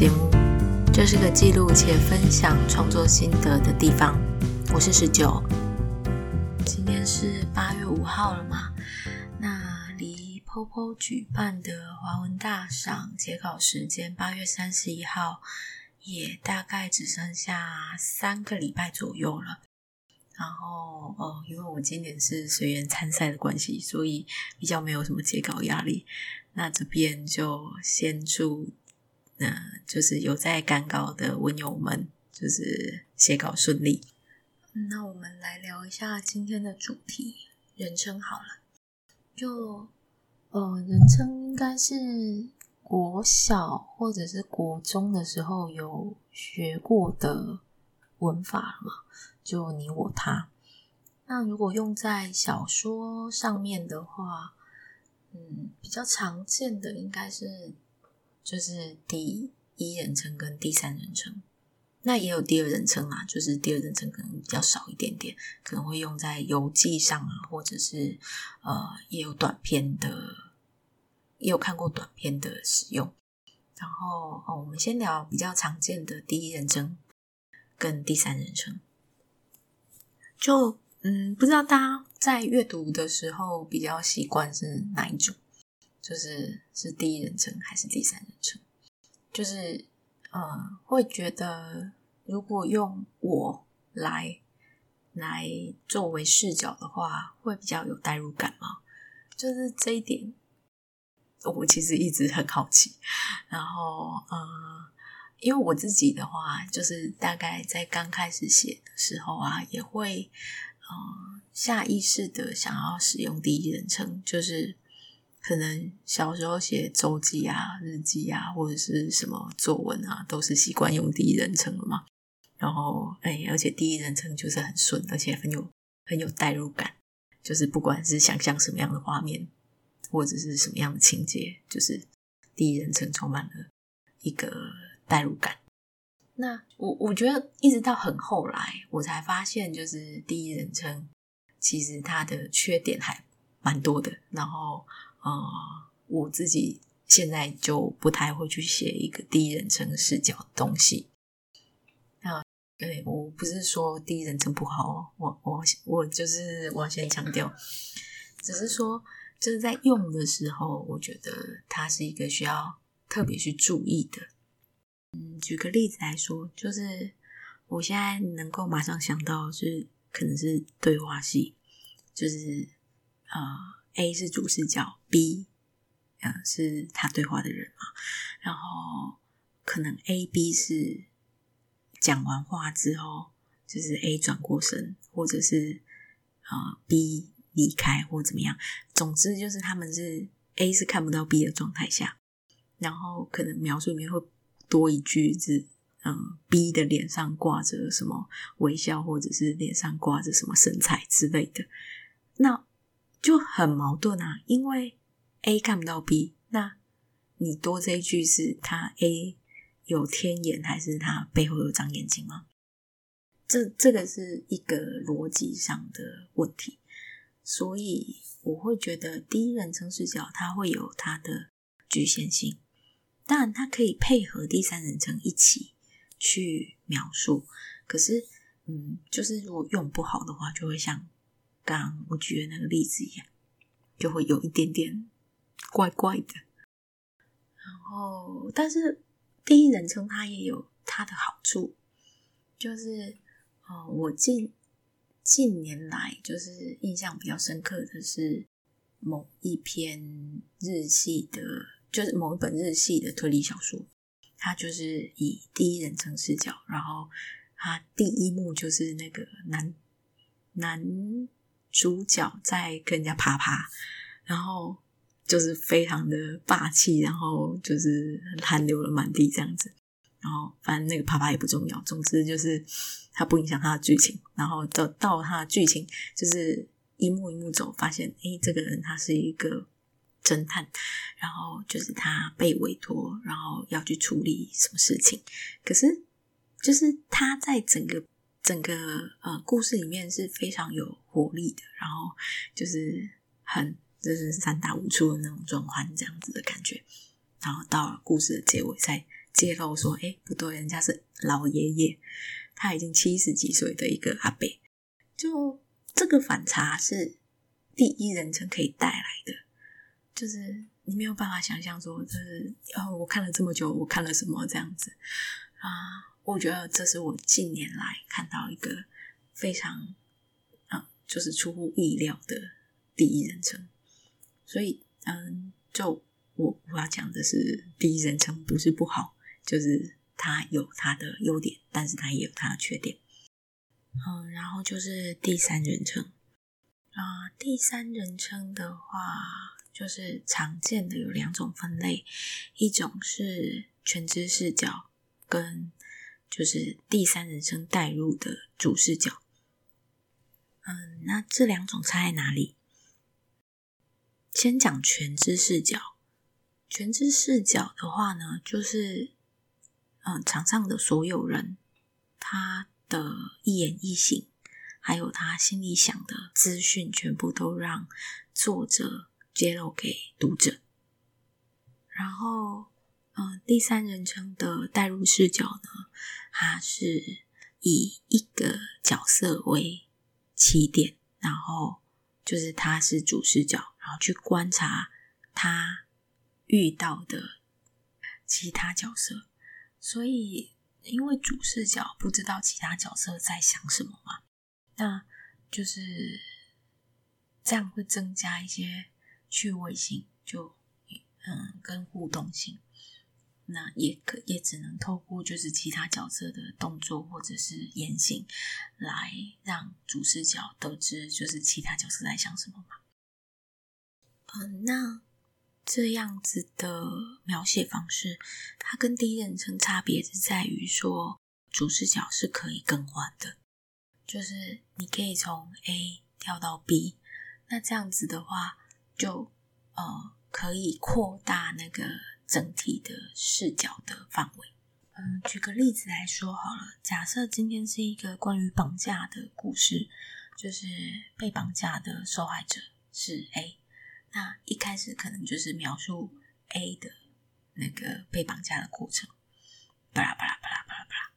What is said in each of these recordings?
节目，这是个记录且分享创作心得的地方。我是十九，今天是八月五号了嘛？那离 POPO 举办的华文大赏截稿时间八月三十一号，也大概只剩下三个礼拜左右了。然后，哦，因为我今年是随缘参赛的关系，所以比较没有什么截稿压力。那这边就先祝，那，就是有在赶稿的文友们，就是写稿顺利。那我们来聊一下今天的主题，人称好了。就，呃，人称应该是国小或者是国中的时候有学过的文法了嘛？就你我他。那如果用在小说上面的话，嗯，比较常见的应该是就是第一人称跟第三人称，那也有第二人称啊，就是第二人称可能比较少一点点，可能会用在游记上啊，或者是呃，也有短片的，也有看过短片的使用。然后哦，我们先聊比较常见的第一人称跟第三人称，就。嗯，不知道大家在阅读的时候比较习惯是哪一种？就是是第一人称还是第三人称？就是呃，会觉得如果用我来来作为视角的话，会比较有代入感吗？就是这一点，我其实一直很好奇。然后呃，因为我自己的话，就是大概在刚开始写的时候啊，也会。呃，下意识的想要使用第一人称，就是可能小时候写周记啊、日记啊，或者是什么作文啊，都是习惯用第一人称了嘛。然后，哎，而且第一人称就是很顺，而且很有很有代入感，就是不管是想象什么样的画面，或者是什么样的情节，就是第一人称充满了一个代入感。那我我觉得一直到很后来，我才发现，就是第一人称其实它的缺点还蛮多的。然后，呃，我自己现在就不太会去写一个第一人称视角的东西。啊，对，我不是说第一人称不好，我我我就是我要先强调，只是说就是在用的时候，我觉得它是一个需要特别去注意的。嗯，举个例子来说，就是我现在能够马上想到是可能是对话戏，就是呃，A 是主视角，B 呃是他对话的人嘛，然后可能 A、B 是讲完话之后，就是 A 转过身，或者是呃 B 离开或怎么样，总之就是他们是 A 是看不到 B 的状态下，然后可能描述里面会。多一句是，嗯，B 的脸上挂着什么微笑，或者是脸上挂着什么神采之类的，那就很矛盾啊。因为 A 看不到 B，那你多这一句是他 A 有天眼，还是他背后有长眼睛吗？这这个是一个逻辑上的问题，所以我会觉得第一人称视角它会有它的局限性。当然，它可以配合第三人称一起去描述。可是，嗯，就是如果用不好的话，就会像刚我举的那个例子一样，就会有一点点怪怪的。然后，但是第一人称它也有它的好处，就是，哦，我近近年来就是印象比较深刻的是某一篇日系的。就是某一本日系的推理小说，它就是以第一人称视角，然后它第一幕就是那个男男主角在跟人家啪啪，然后就是非常的霸气，然后就是汗流了满地这样子，然后反正那个啪啪也不重要，总之就是它不影响它的剧情，然后到到它的剧情就是一幕一幕走，发现诶，这个人他是一个。侦探，然后就是他被委托，然后要去处理什么事情。可是，就是他在整个整个呃故事里面是非常有活力的，然后就是很就是三大五粗的那种转换这样子的感觉。然后到了故事的结尾，才揭露说，哎，不对，人家是老爷爷，他已经七十几岁的一个阿伯，就这个反差是第一人称可以带来的，就是你没有办法想象说，就是哦，我看了这么久，我看了什么这样子啊？我觉得这是我近年来看到一个非常，就是出乎意料的第一人称，所以，嗯，就我我要讲的是第一人称不是不好。就是它有它的优点，但是它也有它的缺点。嗯，然后就是第三人称啊，第三人称的话，就是常见的有两种分类，一种是全知视角，跟就是第三人称带入的主视角。嗯，那这两种差在哪里？先讲全知视角，全知视角的话呢，就是。嗯，场上的所有人，他的一言一行，还有他心里想的资讯，全部都让作者揭露给读者。然后，嗯，第三人称的代入视角呢，它是以一个角色为起点，然后就是他是主视角，然后去观察他遇到的其他角色。所以，因为主视角不知道其他角色在想什么嘛，那就是这样会增加一些趣味性，就嗯跟互动性。那也可也只能透过就是其他角色的动作或者是言行，来让主视角得知就是其他角色在想什么嘛。嗯，那。这样子的描写方式，它跟第一人称差别是在于说，主视角是可以更换的，就是你可以从 A 跳到 B，那这样子的话，就呃可以扩大那个整体的视角的范围。嗯，举个例子来说好了，假设今天是一个关于绑架的故事，就是被绑架的受害者是 A。那一开始可能就是描述 A 的那个被绑架的过程，巴拉巴拉巴拉巴拉巴拉，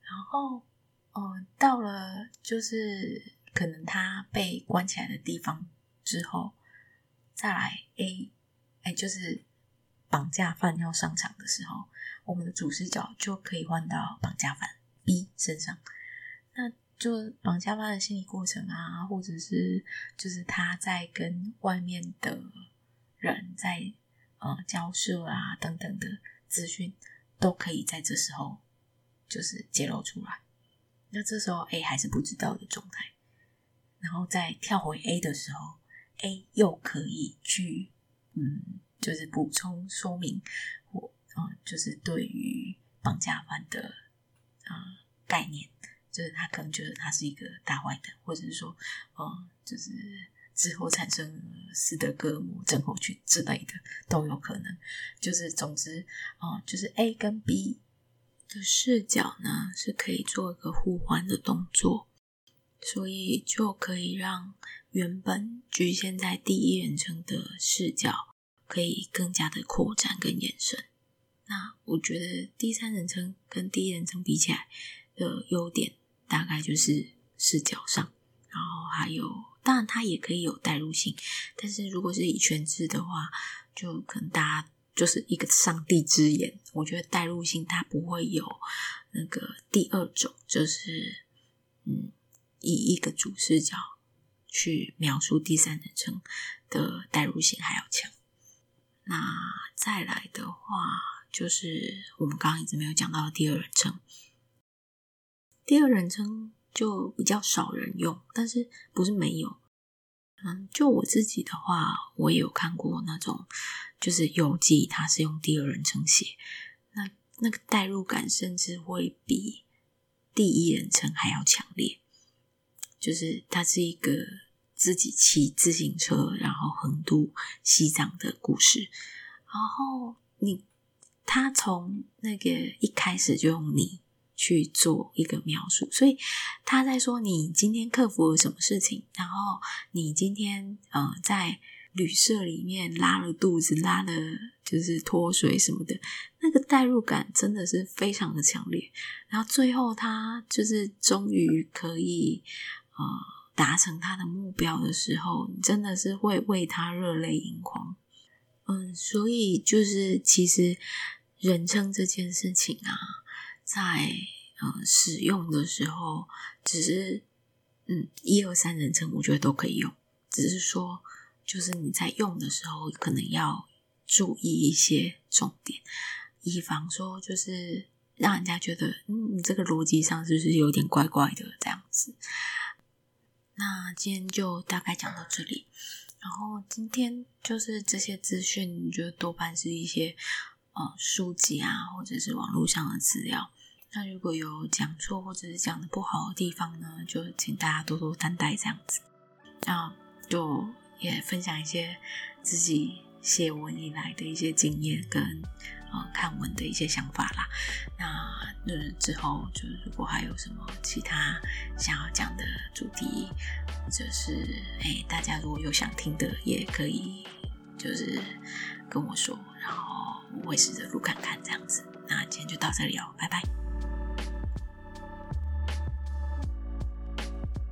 然后，呃，到了就是可能他被关起来的地方之后，再来 A，哎，就是绑架犯要上场的时候，我们的主视角就可以换到绑架犯 B 身上，那。就绑架犯的心理过程啊，或者是就是他在跟外面的人在呃交涉啊等等的资讯，都可以在这时候就是揭露出来。那这时候 A 还是不知道的状态，然后再跳回 A 的时候，A 又可以去嗯，就是补充说明或嗯，就是对于绑架犯的啊、概念。就是他可能觉得他是一个大坏蛋，或者是说，嗯，就是之后产生斯德哥尔摩症候群之类的都有可能。就是总之，嗯，就是 A 跟 B 的视角呢是可以做一个互换的动作，所以就可以让原本局限在第一人称的视角可以更加的扩展跟延伸。那我觉得第三人称跟第一人称比起来的优点。大概就是视角上，然后还有，当然它也可以有代入性，但是如果是以全知的话，就可能大家就是一个上帝之眼，我觉得代入性它不会有那个第二种，就是嗯，以一个主视角去描述第三人称的代入性还要强。那再来的话，就是我们刚刚一直没有讲到的第二人称。第二人称就比较少人用，但是不是没有。嗯，就我自己的话，我也有看过那种，就是游记，它是用第二人称写，那那个代入感甚至会比第一人称还要强烈。就是它是一个自己骑自行车，然后横渡西藏的故事，然后你他从那个一开始就用你。去做一个描述，所以他在说你今天克服了什么事情，然后你今天呃在旅社里面拉了肚子，拉了就是脱水什么的，那个代入感真的是非常的强烈。然后最后他就是终于可以呃达成他的目标的时候，你真的是会为他热泪盈眶。嗯，所以就是其实人称这件事情啊，在呃使用的时候，只是嗯一二三人称，我觉得都可以用，只是说。就是你在用的时候，可能要注意一些重点，以防说就是让人家觉得，嗯，你这个逻辑上是不是有点怪怪的这样子？那今天就大概讲到这里。然后今天就是这些资讯，就多半是一些呃书籍啊，或者是网络上的资料。那如果有讲错或者是讲的不好的地方呢，就请大家多多担待这样子。那就。也分享一些自己写文以来的一些经验跟呃看文的一些想法啦。那呃之后就如果还有什么其他想要讲的主题，或者是哎大家如果有想听的，也可以就是跟我说，然后我会试着录看看这样子。那今天就到这里哦，拜拜。